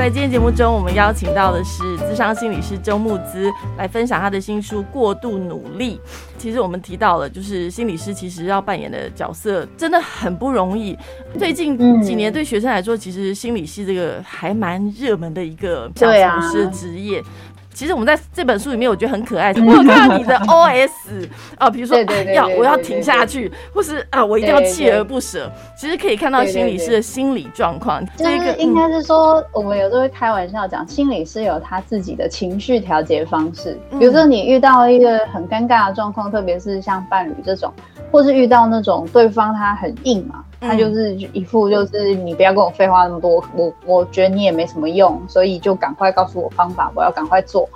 在今天节目中，我们邀请到的是资商心理师周木资来分享他的新书《过度努力》。其实我们提到了，就是心理师其实要扮演的角色真的很不容易。最近几年对学生来说，其实心理系这个还蛮热门的一个小厨师职业。其实我们在这本书里面，我觉得很可爱。我有看到你的 O S 啊，比如说要我要停下去，或是啊我一定要锲而不舍。其实可以看到心理师的心理状况。这个应该是说，我们有时候会开玩笑讲，心理师有他自己的情绪调节方式。比如说你遇到一个很尴尬的状况，特别是像伴侣这种，或是遇到那种对方他很硬嘛。他就是一副就是你不要跟我废话那么多，我我觉得你也没什么用，所以就赶快告诉我方法，我要赶快做。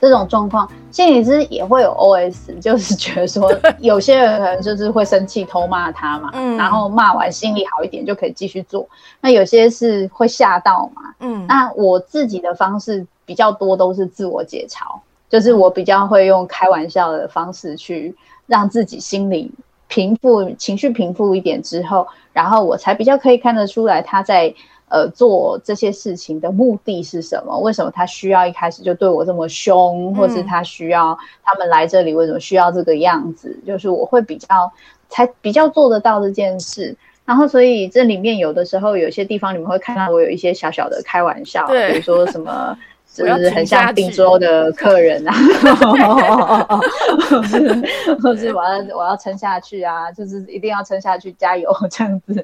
这种状况，心理师也会有 OS，就是觉得说有些人可能就是会生气偷骂他嘛，嗯，然后骂完心里好一点就可以继续做。那有些是会吓到嘛，嗯，那我自己的方式比较多都是自我解嘲，就是我比较会用开玩笑的方式去让自己心里平复情绪平复一点之后。然后我才比较可以看得出来他在呃做这些事情的目的是什么？为什么他需要一开始就对我这么凶，或是他需要他们来这里为什么需要这个样子？就是我会比较才比较做得到这件事。然后所以这里面有的时候有些地方你们会看到我有一些小小的开玩笑，比如说什么。就是很像订桌的客人啊，或是或是我要我要撑下去啊，就是一定要撑下去，加油这样子，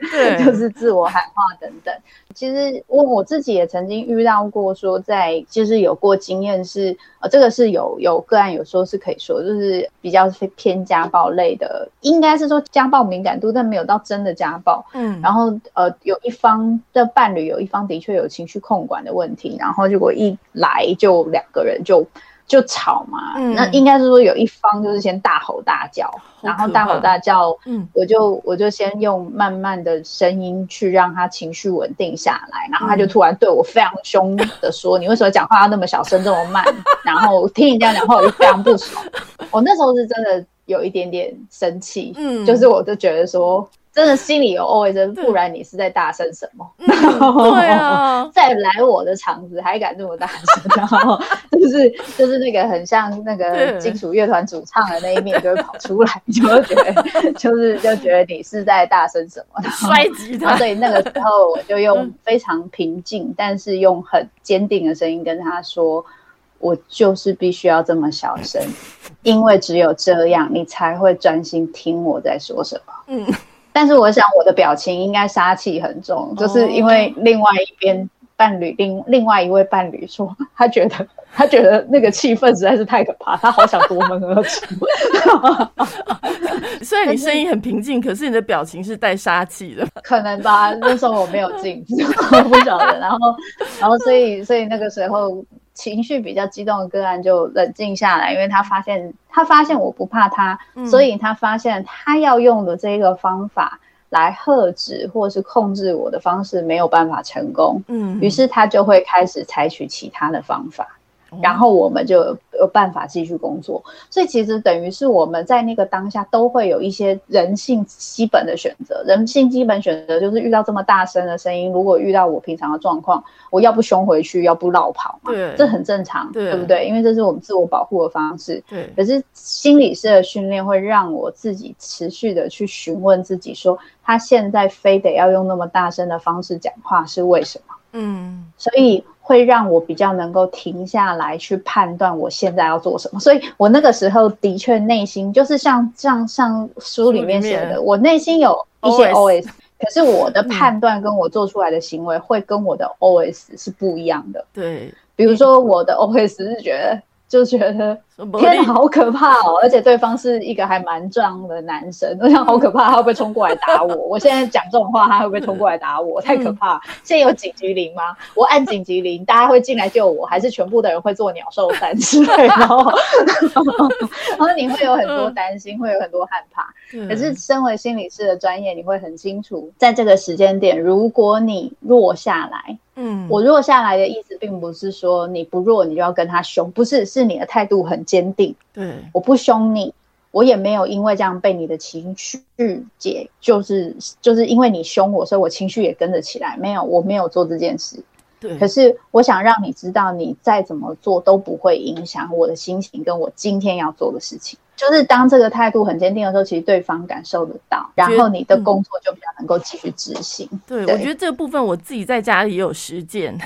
就是自我喊话等等。其实我我自己也曾经遇到过，说在就是有过经验是，呃，这个是有有个案有时候是可以说，就是比较偏家暴类的，应该是说家暴敏感度，但没有到真的家暴。嗯，然后呃，有一方的伴侣有一方的确有情绪控管的问题，然后如果一来就两个人就。就吵嘛，那应该是说有一方就是先大吼大叫，然后大吼大叫，嗯，我就我就先用慢慢的声音去让他情绪稳定下来，然后他就突然对我非常凶的说：“你为什么讲话要那么小声这么慢？” 然后听你这样讲话，我就非常不爽。我那时候是真的有一点点生气，嗯，就是我就觉得说。真的心里有 OS，不然你是在大声什么？对啊，再来我的场子还敢这么大声，然后 就是就是那个很像那个金属乐团主唱的那一面就会跑出来，就会觉得 就是就觉得你是在大声什么？摔吉他。所以那个时候我就用非常平静，但是用很坚定的声音跟他说：“我就是必须要这么小声，因为只有这样，你才会专心听我在说什么。”嗯。但是我想我的表情应该杀气很重，就是因为另外一边伴侣另另外一位伴侣说，他觉得他觉得那个气氛实在是太可怕，他好想夺门而出。虽然你声音很平静，可是你的表情是带杀气的。可能吧，那时候我没有镜子，我不晓得。然后然后所以所以那个时候。情绪比较激动的个案就冷静下来，因为他发现他发现我不怕他，所以他发现他要用的这个方法来遏制或是控制我的方式没有办法成功，嗯，于是他就会开始采取其他的方法。然后我们就有办法继续工作，所以其实等于是我们在那个当下都会有一些人性基本的选择。人性基本选择就是遇到这么大声的声音，如果遇到我平常的状况，我要不凶回去，要不绕跑嘛，对，这很正常，对不对？因为这是我们自我保护的方式。对。可是心理师的训练会让我自己持续的去询问自己，说他现在非得要用那么大声的方式讲话是为什么？嗯，所以。会让我比较能够停下来去判断我现在要做什么，所以我那个时候的确内心就是像像像书里面写的，我内心有一些 OS，可是我的判断跟我做出来的行为会跟我的 OS 是不一样的。对，比如说我的 OS 是觉得。就觉得天好可怕哦，而且对方是一个还蛮壮的男生，我想好可怕，他会不会冲过来打我？我现在讲这种话，他会不会冲过来打我？太可怕！现在有紧急铃吗？我按紧急铃，大家会进来救我，还是全部的人会做鸟兽散之类的？然后你会有很多担心，会有很多害怕。可是身为心理师的专业，你会很清楚，在这个时间点，如果你弱下来。嗯，我弱下来的意思，并不是说你不弱，你就要跟他凶，不是，是你的态度很坚定。对，我不凶你，我也没有因为这样被你的情绪解，就是就是因为你凶我，所以我情绪也跟着起来。没有，我没有做这件事。对。可是我想让你知道，你再怎么做都不会影响我的心情，跟我今天要做的事情。就是当这个态度很坚定的时候，其实对方感受得到，然后你的工作就比较能够继续执行。对，我觉得这个部分我自己在家里也有实践，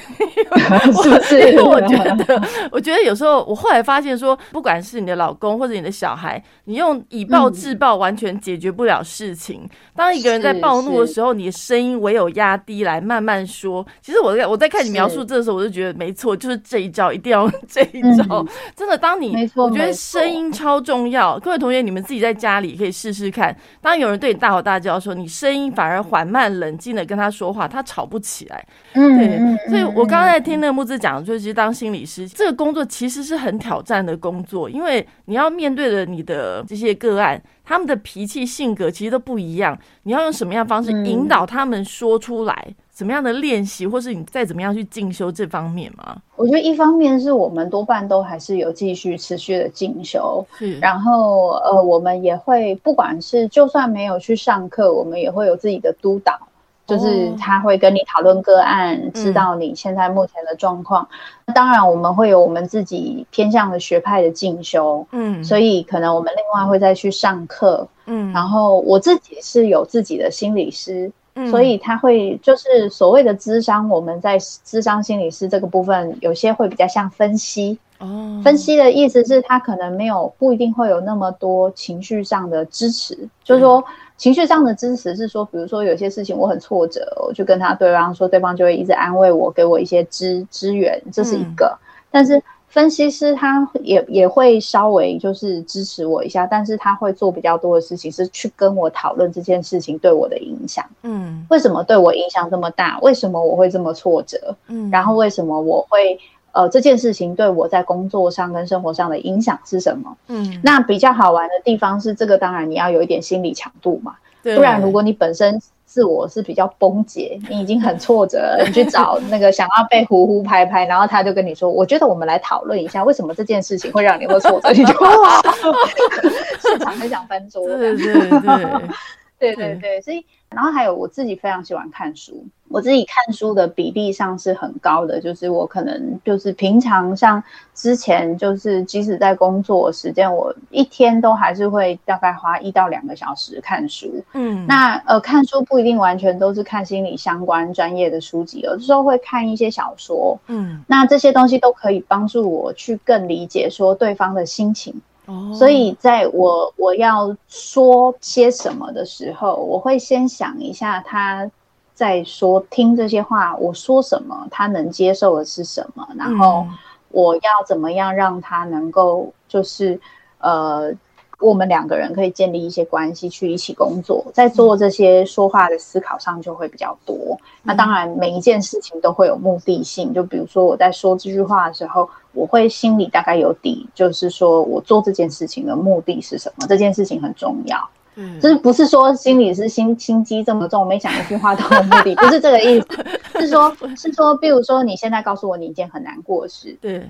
是不是？因为我觉得，我觉得有时候我后来发现说，不管是你的老公或者你的小孩，你用以暴制暴完全解决不了事情。当一个人在暴怒的时候，你的声音唯有压低来慢慢说。其实我在我在看你描述这的时候，我就觉得没错，就是这一招一定要 这一招。真的，当你我觉得声音超重要。各位同学，你们自己在家里可以试试看。当有人对你大吼大叫的时候，你声音反而缓慢、冷静的跟他说话，他吵不起来。嗯，对。所以我刚刚在听那个木子讲，就是当心理师这个工作其实是很挑战的工作，因为你要面对的你的这些个案，他们的脾气、性格其实都不一样。你要用什么样方式引导他们说出来？怎么样的练习，或是你再怎么样去进修这方面吗？我觉得一方面是我们多半都还是有继续持续的进修，然后呃，我们也会不管是就算没有去上课，我们也会有自己的督导，就是他会跟你讨论个案，知道你现在目前的状况。当然，我们会有我们自己偏向的学派的进修，嗯，所以可能我们另外会再去上课，嗯，然后我自己是有自己的心理师。所以他会就是所谓的智商，我们在智商心理师这个部分，有些会比较像分析。哦，分析的意思是他可能没有不一定会有那么多情绪上的支持，就是说情绪上的支持是说，比如说有些事情我很挫折，我就跟他对方说，对方就会一直安慰我，给我一些支支援，这是一个。但是。分析师他也也会稍微就是支持我一下，但是他会做比较多的事情，是去跟我讨论这件事情对我的影响。嗯，为什么对我影响这么大？为什么我会这么挫折？嗯，然后为什么我会呃这件事情对我在工作上跟生活上的影响是什么？嗯，那比较好玩的地方是这个，当然你要有一点心理强度嘛，不然如果你本身。自我是比较崩解，你已经很挫折，你去找 那个想要被呼呼拍拍，然后他就跟你说：“我觉得我们来讨论一下，为什么这件事情会让你会挫折？”你就 哇，现场很想翻桌。对对对。对对对，所以然后还有我自己非常喜欢看书，我自己看书的比例上是很高的，就是我可能就是平常像之前就是即使在工作时间，我一天都还是会大概花一到两个小时看书。嗯，那呃看书不一定完全都是看心理相关专业的书籍，有的时候会看一些小说。嗯，那这些东西都可以帮助我去更理解说对方的心情。所以，在我我要说些什么的时候，我会先想一下他在说听这些话，我说什么他能接受的是什么，然后我要怎么样让他能够就是呃。我们两个人可以建立一些关系，去一起工作，在做这些说话的思考上就会比较多。那当然，每一件事情都会有目的性。就比如说，我在说这句话的时候，我会心里大概有底，就是说我做这件事情的目的是什么？这件事情很重要。嗯，就是不是说心里是心心机这么重，每讲一句话都有目的，不是这个意思。是说，是说，比如说，你现在告诉我你一件很难过的事，对。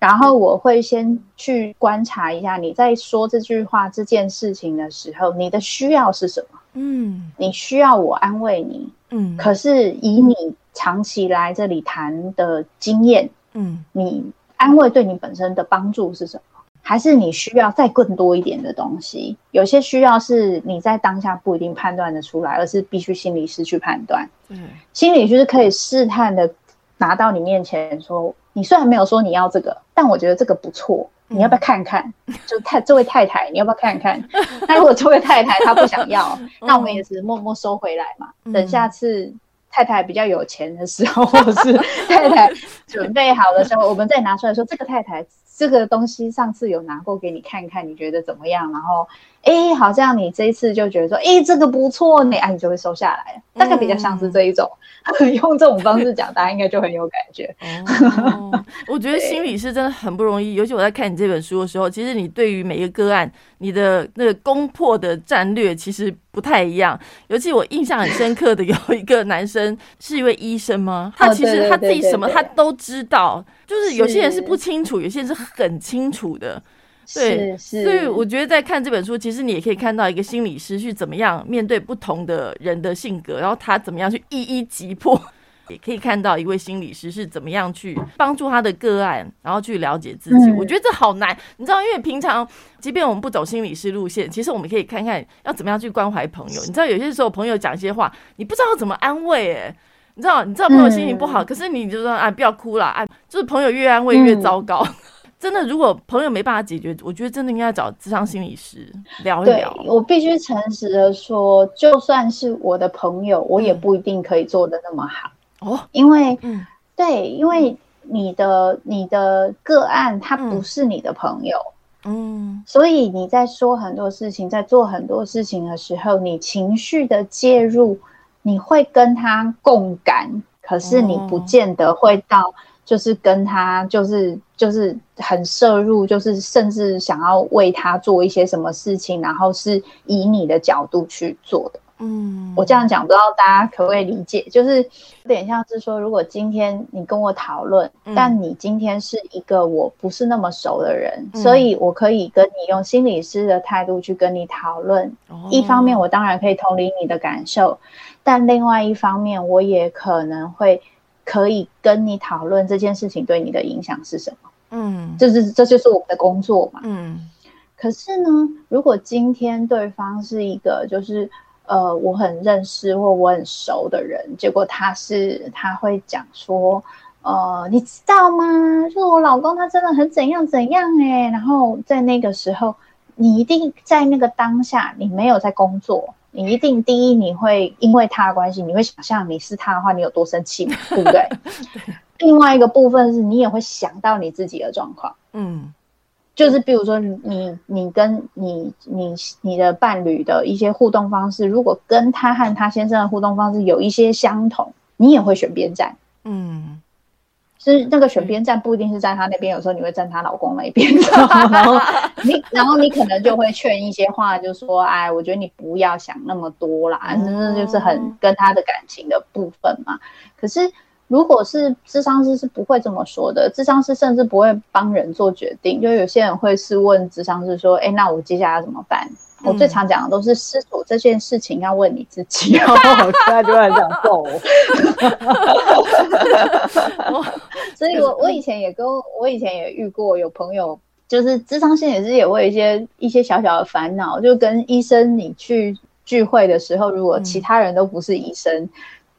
然后我会先去观察一下你在说这句话这件事情的时候，你的需要是什么？嗯，你需要我安慰你，嗯，可是以你长期来这里谈的经验，嗯，你安慰对你本身的帮助是什么？还是你需要再更多一点的东西？有些需要是你在当下不一定判断的出来，而是必须心理师去判断。嗯，心理师是可以试探的拿到你面前说。你虽然没有说你要这个，但我觉得这个不错，你要不要看看？就太这位太太，你要不要看看？那如果这位太太她不想要，那我们也是默默收回来嘛。等下次太太比较有钱的时候，或者是太太准备好的时候，我们再拿出来说，这个太太这个东西上次有拿过给你看看，你觉得怎么样？然后。哎，好像你这一次就觉得说，哎，这个不错呢，哎，你就会收下来。大概比较像是这一种，用这种方式讲，大家应该就很有感觉。我觉得心理是真的很不容易，尤其我在看你这本书的时候，其实你对于每一个个案，你的那个攻破的战略其实不太一样。尤其我印象很深刻的有一个男生是一位医生吗？他其实他自己什么他都知道，就是有些人是不清楚，有些人是很清楚的。对，所以我觉得在看这本书，其实你也可以看到一个心理师去怎么样面对不同的人的性格，然后他怎么样去一一击破。也可以看到一位心理师是怎么样去帮助他的个案，然后去了解自己。我觉得这好难，你知道，因为平常即便我们不走心理师路线，其实我们可以看看要怎么样去关怀朋友。你知道，有些时候朋友讲一些话，你不知道怎么安慰，哎，你知道，你知道朋友心情不好，可是你就说啊，不要哭了，啊，就是朋友越安慰越糟糕。真的，如果朋友没办法解决，我觉得真的应该找智商心理师聊一聊。我必须诚实的说，就算是我的朋友，我也不一定可以做的那么好哦。因为，嗯，对，因为你的你的个案他不是你的朋友，嗯，所以你在说很多事情，在做很多事情的时候，你情绪的介入，你会跟他共感，可是你不见得会到。就是跟他，就是就是很摄入，就是甚至想要为他做一些什么事情，然后是以你的角度去做的。嗯，我这样讲，不知道大家可不可以理解？就是有点像是说，如果今天你跟我讨论，但你今天是一个我不是那么熟的人，所以我可以跟你用心理师的态度去跟你讨论。一方面，我当然可以同理你的感受，但另外一方面，我也可能会。可以跟你讨论这件事情对你的影响是什么？嗯，这是这就是我们的工作嘛。嗯，可是呢，如果今天对方是一个就是呃我很认识或我很熟的人，结果他是他会讲说，呃，你知道吗？就是我老公他真的很怎样怎样哎，然后在那个时候，你一定在那个当下，你没有在工作。你一定第一，你会因为他的关系，你会想象你是他的话，你有多生气，对不 对？另外一个部分是你也会想到你自己的状况，嗯，就是比如说你你跟你你你的伴侣的一些互动方式，如果跟他和他先生的互动方式有一些相同，你也会选边站，嗯。是那个选边站不一定是在他那边，有时候你会站他老公那边，然后你然后你可能就会劝一些话，就说：“哎，我觉得你不要想那么多啦，真的就是很跟他的感情的部分嘛。”可是如果是智商师是不会这么说的，智商师甚至不会帮人做决定，就有些人会是问智商师说：“哎，那我接下来怎么办？”我最常讲的都是失主这件事情要问你自己，然后现在就很想揍我。所以，我我以前也跟我以前也遇过有朋友，就是智商心也是也会一些一些小小的烦恼，就跟医生你去聚会的时候，如果其他人都不是医生。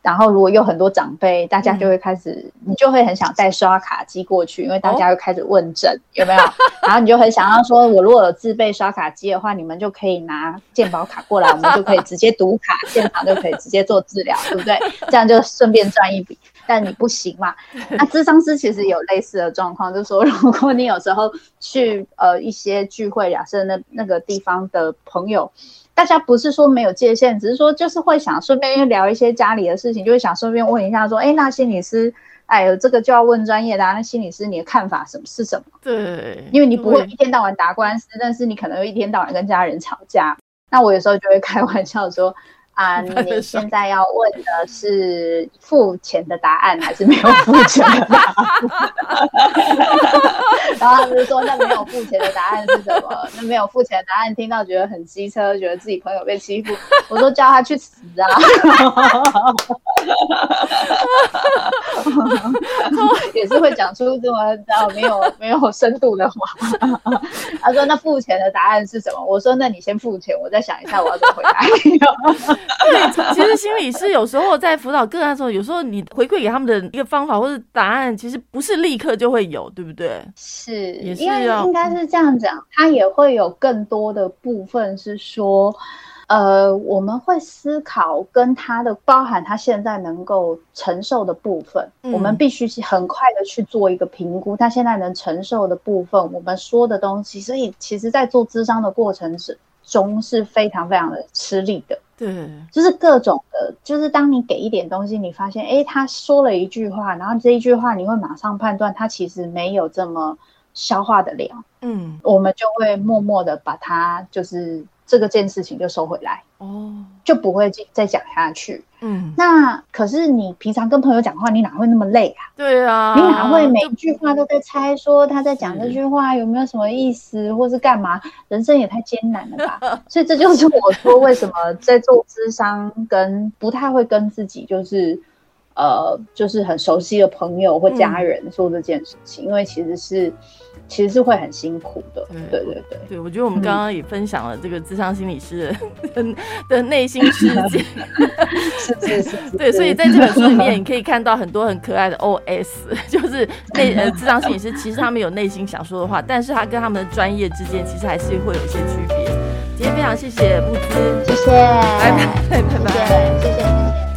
然后，如果有很多长辈，大家就会开始，你就会很想带刷卡机过去，因为大家会开始问诊，有没有？然后你就很想要说，我如果有自备刷卡机的话，你们就可以拿健保卡过来，我们就可以直接读卡，现场就可以直接做治疗，对不对？这样就顺便赚一笔。但你不行嘛？那智商师其实有类似的状况，就是说，如果你有时候去呃一些聚会，假设那那个地方的朋友。大家不是说没有界限，只是说就是会想顺便聊一些家里的事情，就会想顺便问一下说，哎，那心理师，哎，这个就要问专业的，啊那心理师你的看法什么是什么？对，因为你不会一天到晚打官司，但是你可能会一天到晚跟家人吵架。那我有时候就会开玩笑说。啊，你现在要问的是付钱的答案，还是没有付钱的答案？然后他们就说：“那没有付钱的答案是什么？那没有付钱的答案，听到觉得很机车，觉得自己朋友被欺负。”我说：“叫他去死啊！” 也是会讲出这么没有没有深度的话。他说：“那付钱的答案是什么？”我说：“那你先付钱，我再想一下我要怎么回答。”对，其实 心理师有时候在辅导个案的时候，有时候你回馈给他们的一个方法或者答案，其实不是立刻就会有，对不对？是，也是要应该是这样讲，他也会有更多的部分是说，呃，我们会思考跟他的包含他现在能够承受的部分，我们必须是很快的去做一个评估，他现在能承受的部分，我们说的东西，所以其实，在做智商的过程之中是非常非常的吃力的。对，就是各种的，就是当你给一点东西，你发现，哎，他说了一句话，然后这一句话你会马上判断他其实没有这么消化的了，嗯，我们就会默默的把它就是。这个件事情就收回来哦，就不会再再讲下去。嗯，那可是你平常跟朋友讲话，你哪会那么累啊？对啊，你哪会每一句话都在猜说他在讲这句话有没有什么意思，或是干嘛？人生也太艰难了吧！所以这就是我说为什么在做智商跟不太会跟自己就是呃，就是很熟悉的朋友或家人做这件事情，因为其实是其实是会很辛苦的。对对对，对我觉得我们刚刚也分享了这个智商心理师的 的内心世界，是是是，对，所以在这本书里面，你可以看到很多很可爱的 OS，就是内呃智商心理师其实他们有内心想说的话，但是他跟他们的专业之间其实还是会有一些区别。今天非常谢谢木子，谢谢，拜拜拜拜，谢谢谢谢。